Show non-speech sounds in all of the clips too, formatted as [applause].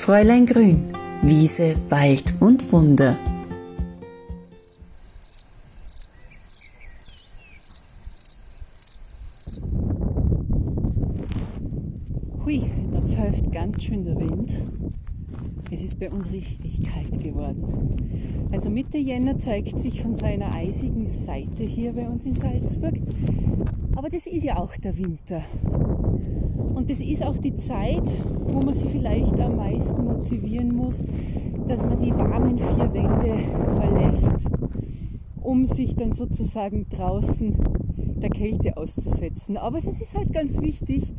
Fräulein Grün, Wiese, Wald und Wunder. Hui, da pfeift ganz schön der Wind. Es ist bei uns richtig kalt geworden. Also Mitte Jänner zeigt sich von seiner eisigen Seite hier bei uns in Salzburg. Aber das ist ja auch der Winter. Und das ist auch die Zeit, wo man sich vielleicht am meisten motivieren muss, dass man die warmen vier Wände verlässt, um sich dann sozusagen draußen der Kälte auszusetzen. Aber das ist halt ganz wichtig,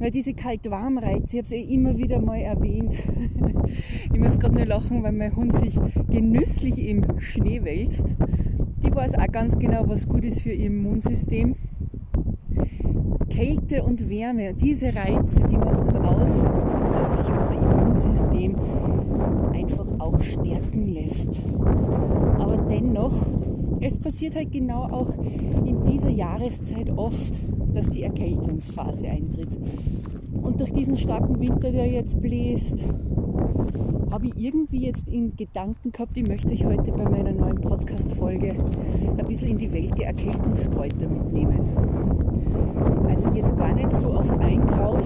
weil diese Kalt-Warm-Reize, ich habe es eh immer wieder mal erwähnt, [laughs] ich muss gerade nur lachen, weil mein Hund sich genüsslich im Schnee wälzt. Die weiß auch ganz genau, was gut ist für ihr Immunsystem. Kälte und Wärme, diese Reize, die machen es aus, dass sich unser Immunsystem einfach auch stärken lässt. Aber dennoch, es passiert halt genau auch in dieser Jahreszeit oft, dass die Erkältungsphase eintritt. Und durch diesen starken Winter, der jetzt bläst, habe ich irgendwie jetzt in Gedanken gehabt, ich möchte euch heute bei meiner neuen Podcast-Folge ein bisschen in die Welt der Erkältungskräuter mitnehmen. Also jetzt gar nicht so auf ein Kraut,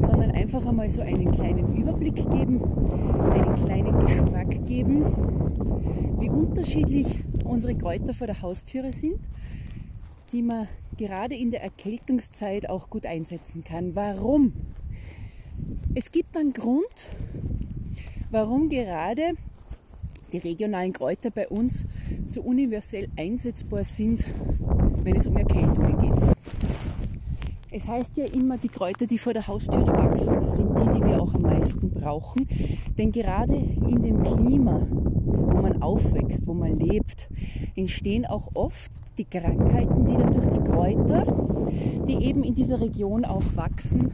sondern einfach einmal so einen kleinen Überblick geben, einen kleinen Geschmack geben, wie unterschiedlich unsere Kräuter vor der Haustüre sind die man gerade in der Erkältungszeit auch gut einsetzen kann. Warum? Es gibt einen Grund, warum gerade die regionalen Kräuter bei uns so universell einsetzbar sind, wenn es um Erkältungen geht. Es heißt ja immer, die Kräuter, die vor der Haustüre wachsen, das sind die, die wir auch am meisten brauchen. Denn gerade in dem Klima, wo man aufwächst, wo man lebt, entstehen auch oft die Krankheiten, die dann durch die Kräuter, die eben in dieser Region auch wachsen,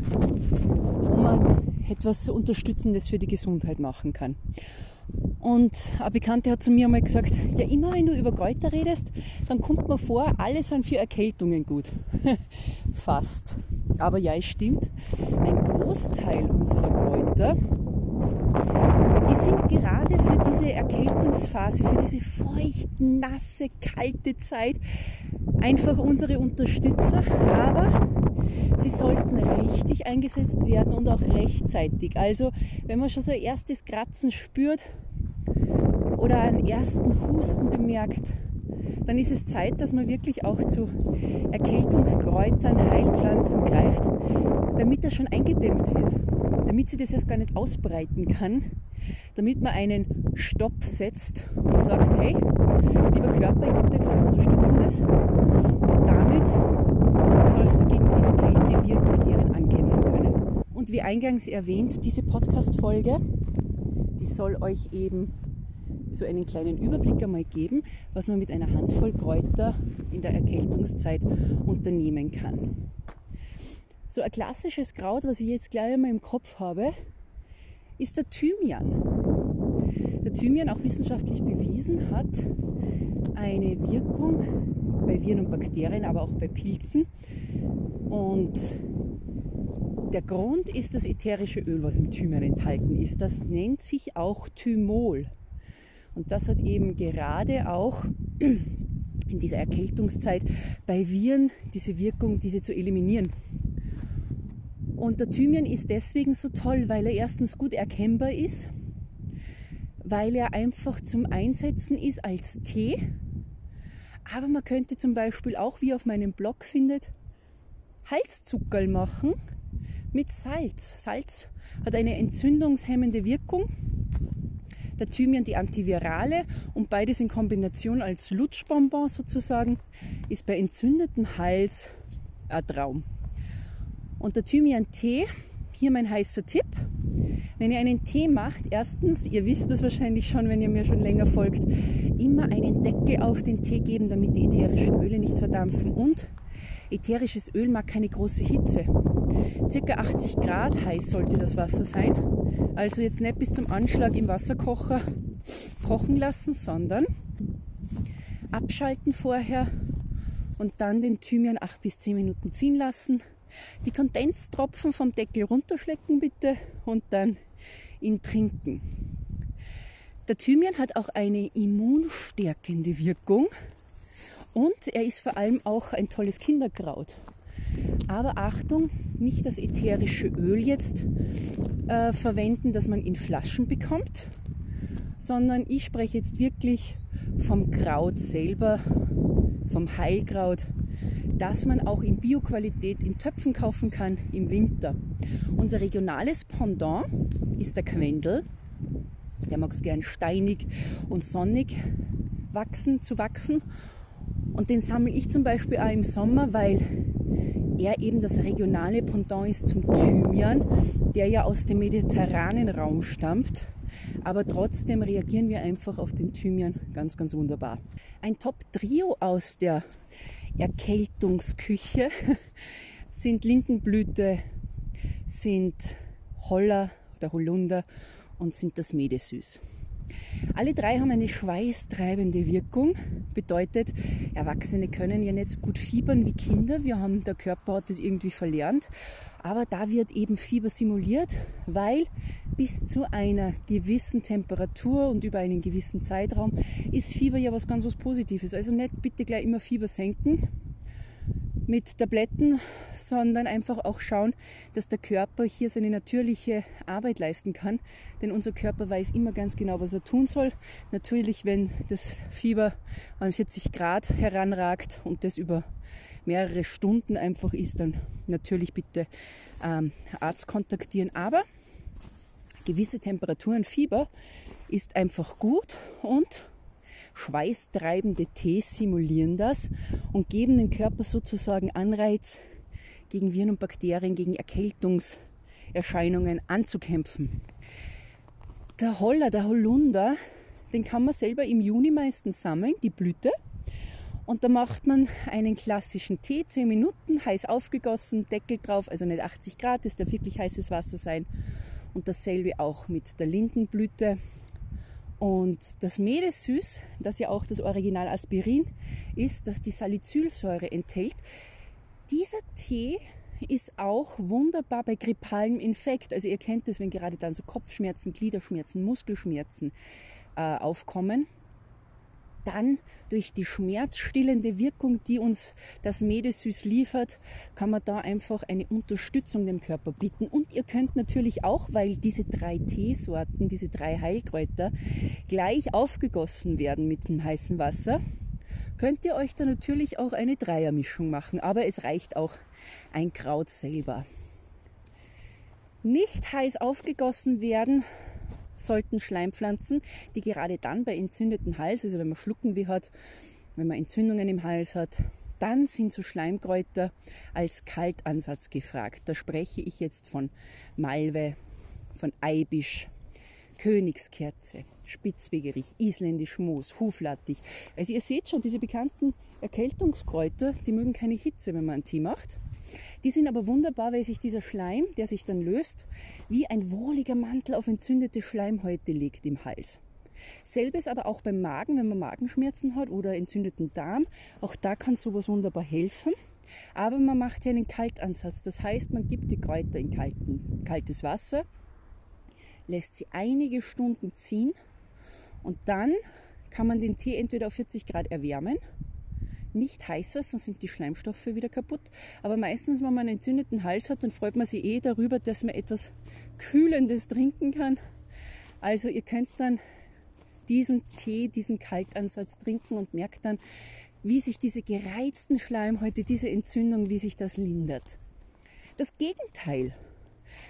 wo man etwas Unterstützendes für die Gesundheit machen kann. Und eine Bekannte hat zu mir einmal gesagt, ja immer wenn du über Kräuter redest, dann kommt mir vor, alle sind für Erkältungen gut. [laughs] Fast. Aber ja, es stimmt. Ein Großteil unserer Kräuter die sind gerade für diese Erkältungsphase, für diese feucht, nasse, kalte Zeit einfach unsere Unterstützer. Aber sie sollten richtig eingesetzt werden und auch rechtzeitig. Also wenn man schon so ein erstes Kratzen spürt oder einen ersten Husten bemerkt, dann ist es Zeit, dass man wirklich auch zu Erkältungskräutern, Heilpflanzen greift, damit das schon eingedämmt wird, damit sie das erst gar nicht ausbreiten kann, damit man einen Stopp setzt und sagt, hey, lieber Körper, ich gebe dir jetzt was Unterstützendes und damit sollst du gegen diese Kälte, Viren, Bakterien ankämpfen können. Und wie eingangs erwähnt, diese Podcast-Folge, die soll euch eben so einen kleinen Überblick einmal geben, was man mit einer Handvoll Kräuter in der Erkältungszeit unternehmen kann. So ein klassisches Kraut, was ich jetzt gleich einmal im Kopf habe, ist der Thymian. Der Thymian, auch wissenschaftlich bewiesen, hat eine Wirkung bei Viren und Bakterien, aber auch bei Pilzen. Und der Grund ist das ätherische Öl, was im Thymian enthalten ist. Das nennt sich auch Thymol. Und das hat eben gerade auch in dieser Erkältungszeit bei Viren diese Wirkung, diese zu eliminieren. Und der Thymian ist deswegen so toll, weil er erstens gut erkennbar ist, weil er einfach zum Einsetzen ist als Tee. Aber man könnte zum Beispiel auch, wie auf meinem Blog findet, Halszuckerl machen mit Salz. Salz hat eine entzündungshemmende Wirkung der Thymian die Antivirale und beides in Kombination als Lutschbonbon sozusagen ist bei entzündetem Hals ein Traum. Und der Thymian-Tee, hier mein heißer Tipp. Wenn ihr einen Tee macht, erstens, ihr wisst das wahrscheinlich schon, wenn ihr mir schon länger folgt, immer einen Deckel auf den Tee geben, damit die ätherischen Öle nicht verdampfen. Und ätherisches Öl mag keine große Hitze. Circa 80 Grad heiß sollte das Wasser sein. Also jetzt nicht bis zum Anschlag im Wasserkocher kochen lassen, sondern abschalten vorher und dann den Thymian 8 bis 10 Minuten ziehen lassen. Die Kondenztropfen vom Deckel runterschlecken bitte und dann ihn trinken. Der Thymian hat auch eine immunstärkende Wirkung und er ist vor allem auch ein tolles Kinderkraut. Aber Achtung, nicht das ätherische Öl jetzt äh, verwenden, das man in Flaschen bekommt, sondern ich spreche jetzt wirklich vom Kraut selber, vom Heilkraut, das man auch in Bioqualität in Töpfen kaufen kann im Winter. Unser regionales Pendant ist der Quendel. Der mag es gern steinig und sonnig wachsen, zu wachsen. Und den sammle ich zum Beispiel auch im Sommer, weil er eben das regionale Pendant ist zum Thymian, der ja aus dem mediterranen Raum stammt. Aber trotzdem reagieren wir einfach auf den Thymian ganz, ganz wunderbar. Ein Top-Trio aus der Erkältungsküche [laughs] sind Lindenblüte, sind Holler oder Holunder und sind das Medesüß. Alle drei haben eine schweißtreibende Wirkung. Bedeutet, Erwachsene können ja nicht so gut fiebern wie Kinder. Wir haben, der Körper hat das irgendwie verlernt. Aber da wird eben Fieber simuliert, weil bis zu einer gewissen Temperatur und über einen gewissen Zeitraum ist Fieber ja was ganz was Positives. Also nicht bitte gleich immer Fieber senken mit Tabletten, sondern einfach auch schauen, dass der Körper hier seine natürliche Arbeit leisten kann. Denn unser Körper weiß immer ganz genau, was er tun soll. Natürlich, wenn das Fieber an 40 Grad heranragt und das über mehrere Stunden einfach ist, dann natürlich bitte ähm, Arzt kontaktieren. Aber gewisse Temperaturen, Fieber ist einfach gut und schweißtreibende Tees simulieren das und geben dem Körper sozusagen Anreiz, gegen Viren und Bakterien, gegen Erkältungserscheinungen anzukämpfen. Der Holler, der Holunder, den kann man selber im Juni meistens sammeln, die Blüte. Und da macht man einen klassischen Tee, 10 Minuten, heiß aufgegossen, Deckel drauf, also nicht 80 Grad, das darf wirklich heißes Wasser sein. Und dasselbe auch mit der Lindenblüte. Und das Meeressüß, das ja auch das Original Aspirin ist, das die Salicylsäure enthält, dieser Tee ist auch wunderbar bei grippalem Infekt. Also ihr kennt es, wenn gerade dann so Kopfschmerzen, Gliederschmerzen, Muskelschmerzen äh, aufkommen dann durch die schmerzstillende Wirkung, die uns das Medesüß liefert, kann man da einfach eine Unterstützung dem Körper bieten. Und ihr könnt natürlich auch, weil diese drei Teesorten, diese drei Heilkräuter gleich aufgegossen werden mit dem heißen Wasser, könnt ihr euch da natürlich auch eine Dreiermischung machen. Aber es reicht auch ein Kraut selber. Nicht heiß aufgegossen werden, sollten Schleimpflanzen, die gerade dann bei entzündeten Hals, also wenn man Schluckenweh hat, wenn man Entzündungen im Hals hat, dann sind so Schleimkräuter als Kaltansatz gefragt. Da spreche ich jetzt von Malve, von Eibisch, Königskerze, Spitzwegerich, Isländisch Moos, Huflattich. Also ihr seht schon, diese bekannten Erkältungskräuter, die mögen keine Hitze, wenn man einen Tee macht. Die sind aber wunderbar, weil sich dieser Schleim, der sich dann löst, wie ein wohliger Mantel auf entzündete Schleimhäute legt im Hals. Selbes aber auch beim Magen, wenn man Magenschmerzen hat oder entzündeten Darm. Auch da kann sowas wunderbar helfen. Aber man macht hier einen Kaltansatz. Das heißt, man gibt die Kräuter in kalten, kaltes Wasser, lässt sie einige Stunden ziehen und dann kann man den Tee entweder auf 40 Grad erwärmen nicht heißer, sonst sind die Schleimstoffe wieder kaputt. Aber meistens, wenn man einen entzündeten Hals hat, dann freut man sich eh darüber, dass man etwas Kühlendes trinken kann. Also ihr könnt dann diesen Tee, diesen Kaltansatz trinken und merkt dann, wie sich diese gereizten Schleimhäute, diese Entzündung, wie sich das lindert. Das Gegenteil.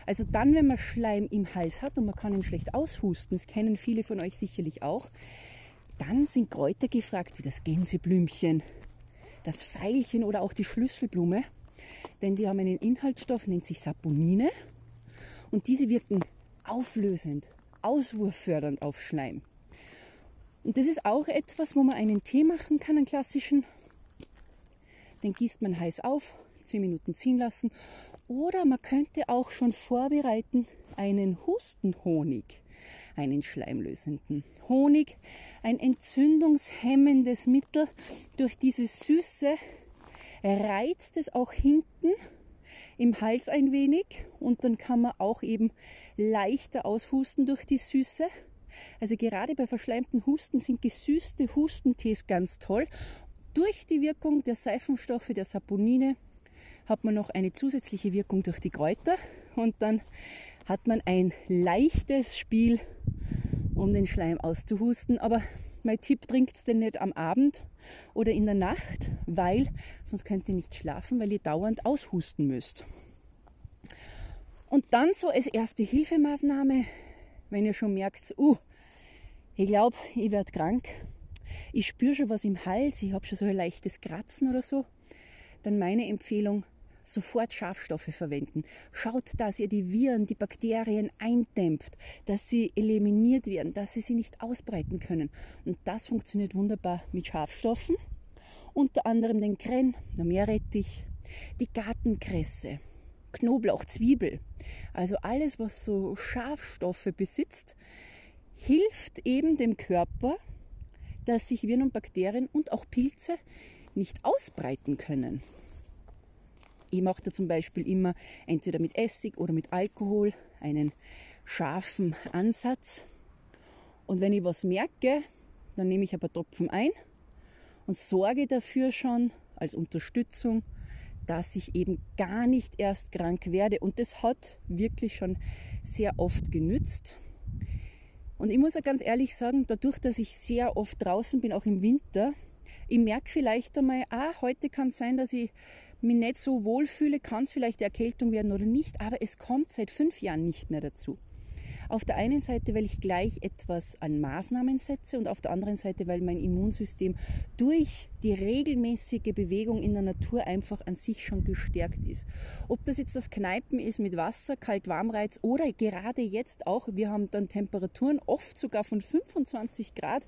Also dann, wenn man Schleim im Hals hat und man kann ihn schlecht aushusten, das kennen viele von euch sicherlich auch, dann sind Kräuter gefragt, wie das Gänseblümchen, das Veilchen oder auch die Schlüsselblume, denn die haben einen Inhaltsstoff, nennt sich Saponine und diese wirken auflösend, auswurffördernd auf Schleim. Und das ist auch etwas, wo man einen Tee machen kann, einen klassischen. Den gießt man heiß auf, 10 Minuten ziehen lassen. Oder man könnte auch schon vorbereiten einen Hustenhonig einen schleimlösenden. Honig, ein entzündungshemmendes Mittel. Durch diese Süße reizt es auch hinten im Hals ein wenig und dann kann man auch eben leichter aushusten durch die Süße. Also gerade bei verschleimten Husten sind gesüßte Hustentees ganz toll. Durch die Wirkung der Seifenstoffe, der Saponine, hat man noch eine zusätzliche Wirkung durch die Kräuter und dann hat man ein leichtes Spiel, um den Schleim auszuhusten. Aber mein Tipp, trinkt den nicht am Abend oder in der Nacht, weil sonst könnt ihr nicht schlafen, weil ihr dauernd aushusten müsst. Und dann so als erste Hilfemaßnahme, wenn ihr schon merkt, uh, ich glaube, ich werde krank, ich spüre schon was im Hals, ich habe schon so ein leichtes Kratzen oder so, dann meine Empfehlung, sofort Schafstoffe verwenden. Schaut, dass ihr die Viren, die Bakterien eindämmt, dass sie eliminiert werden, dass sie sie nicht ausbreiten können. Und das funktioniert wunderbar mit Schafstoffen. Unter anderem den Kren, der Meerrettich, die Gartenkresse, Knoblauch, Zwiebel. Also alles, was so Schafstoffe besitzt, hilft eben dem Körper, dass sich Viren und Bakterien und auch Pilze nicht ausbreiten können. Ich mache da zum Beispiel immer entweder mit Essig oder mit Alkohol einen scharfen Ansatz. Und wenn ich was merke, dann nehme ich ein paar Tropfen ein und sorge dafür schon als Unterstützung, dass ich eben gar nicht erst krank werde. Und das hat wirklich schon sehr oft genützt. Und ich muss auch ganz ehrlich sagen, dadurch, dass ich sehr oft draußen bin, auch im Winter, ich merke vielleicht einmal, ah, heute kann es sein, dass ich mich nicht so wohlfühle, kann es vielleicht Erkältung werden oder nicht, aber es kommt seit fünf Jahren nicht mehr dazu. Auf der einen Seite, weil ich gleich etwas an Maßnahmen setze und auf der anderen Seite, weil mein Immunsystem durch die regelmäßige Bewegung in der Natur einfach an sich schon gestärkt ist. Ob das jetzt das Kneipen ist mit Wasser, Kalt-Warmreiz oder gerade jetzt auch, wir haben dann Temperaturen oft sogar von 25 Grad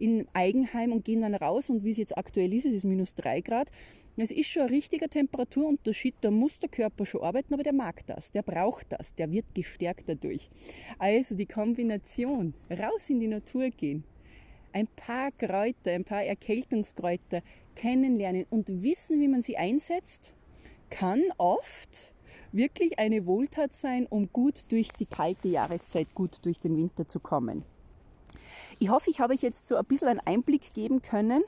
in Eigenheim und gehen dann raus und wie es jetzt aktuell ist, es ist minus 3 Grad. Es ist schon ein richtiger Temperaturunterschied, da muss der Körper schon arbeiten, aber der mag das, der braucht das, der wird gestärkt dadurch. Also die Kombination, raus in die Natur gehen, ein paar Kräuter, ein paar Erkältungskräuter kennenlernen und wissen, wie man sie einsetzt, kann oft wirklich eine Wohltat sein, um gut durch die kalte Jahreszeit, gut durch den Winter zu kommen. Ich hoffe, ich habe euch jetzt so ein bisschen einen Einblick geben können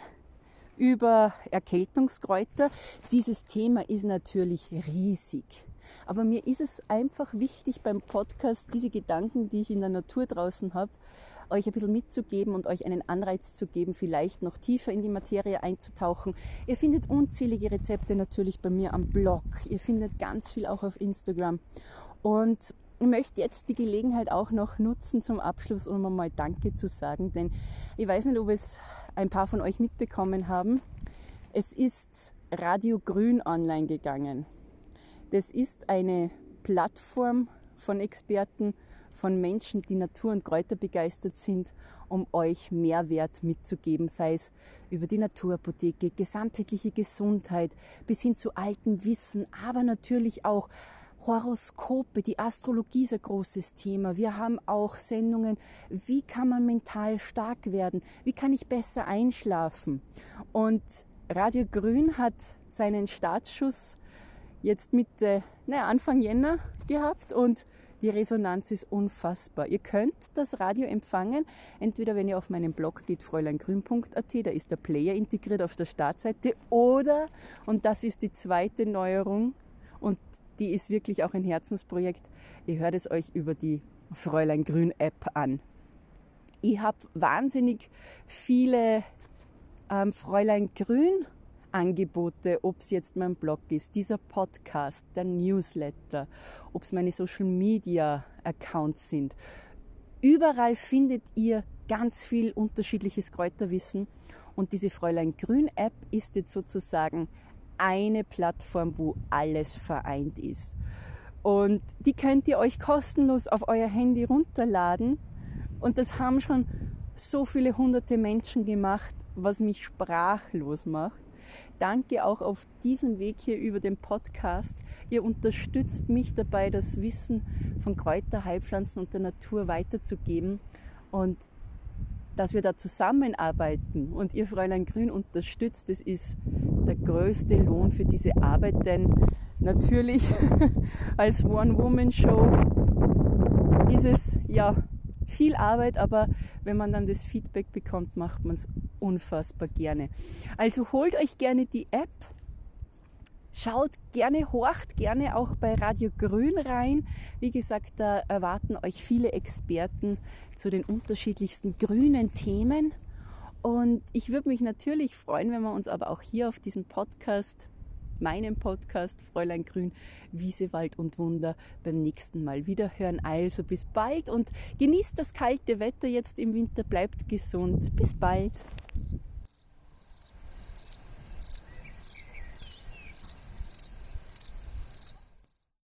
über Erkältungskräuter. Dieses Thema ist natürlich riesig. Aber mir ist es einfach wichtig beim Podcast, diese Gedanken, die ich in der Natur draußen habe, euch ein bisschen mitzugeben und euch einen Anreiz zu geben, vielleicht noch tiefer in die Materie einzutauchen. Ihr findet unzählige Rezepte natürlich bei mir am Blog. Ihr findet ganz viel auch auf Instagram. Und ich möchte jetzt die Gelegenheit auch noch nutzen zum Abschluss, um einmal Danke zu sagen, denn ich weiß nicht, ob es ein paar von euch mitbekommen haben. Es ist Radio Grün online gegangen. Das ist eine Plattform von Experten, von Menschen, die Natur- und Kräuter begeistert sind, um euch Mehrwert mitzugeben, sei es über die Naturapotheke, gesamtheitliche Gesundheit bis hin zu altem Wissen, aber natürlich auch Horoskope, die Astrologie ist ein großes Thema. Wir haben auch Sendungen, wie kann man mental stark werden? Wie kann ich besser einschlafen? Und Radio Grün hat seinen Startschuss jetzt Mitte, naja, Anfang Jänner gehabt und die Resonanz ist unfassbar. Ihr könnt das Radio empfangen, entweder wenn ihr auf meinen Blog geht, fräuleingrün.at, da ist der Player integriert auf der Startseite, oder, und das ist die zweite Neuerung, und die ist wirklich auch ein Herzensprojekt, ihr hört es euch über die Fräulein Grün App an. Ich habe wahnsinnig viele ähm, Fräulein Grün Angebote, ob es jetzt mein Blog ist, dieser Podcast, der Newsletter, ob es meine Social Media Accounts sind. Überall findet ihr ganz viel unterschiedliches Kräuterwissen und diese Fräulein Grün App ist jetzt sozusagen eine Plattform, wo alles vereint ist. Und die könnt ihr euch kostenlos auf euer Handy runterladen. Und das haben schon so viele hunderte Menschen gemacht, was mich sprachlos macht. Danke auch auf diesem Weg hier über den Podcast. Ihr unterstützt mich dabei, das Wissen von Kräuter, Heilpflanzen und der Natur weiterzugeben und dass wir da zusammenarbeiten und ihr Fräulein Grün unterstützt, das ist der größte Lohn für diese Arbeit, denn natürlich [laughs] als One-Woman-Show ist es ja viel Arbeit, aber wenn man dann das Feedback bekommt, macht man es unfassbar gerne. Also holt euch gerne die App, schaut gerne, horcht gerne auch bei Radio Grün rein. Wie gesagt, da erwarten euch viele Experten zu den unterschiedlichsten grünen Themen. Und ich würde mich natürlich freuen, wenn wir uns aber auch hier auf diesem Podcast meinem Podcast Fräulein Grün, Wiese, Wald und Wunder beim nächsten Mal wieder hören. Also bis bald und genießt das kalte Wetter jetzt im Winter, bleibt gesund. Bis bald.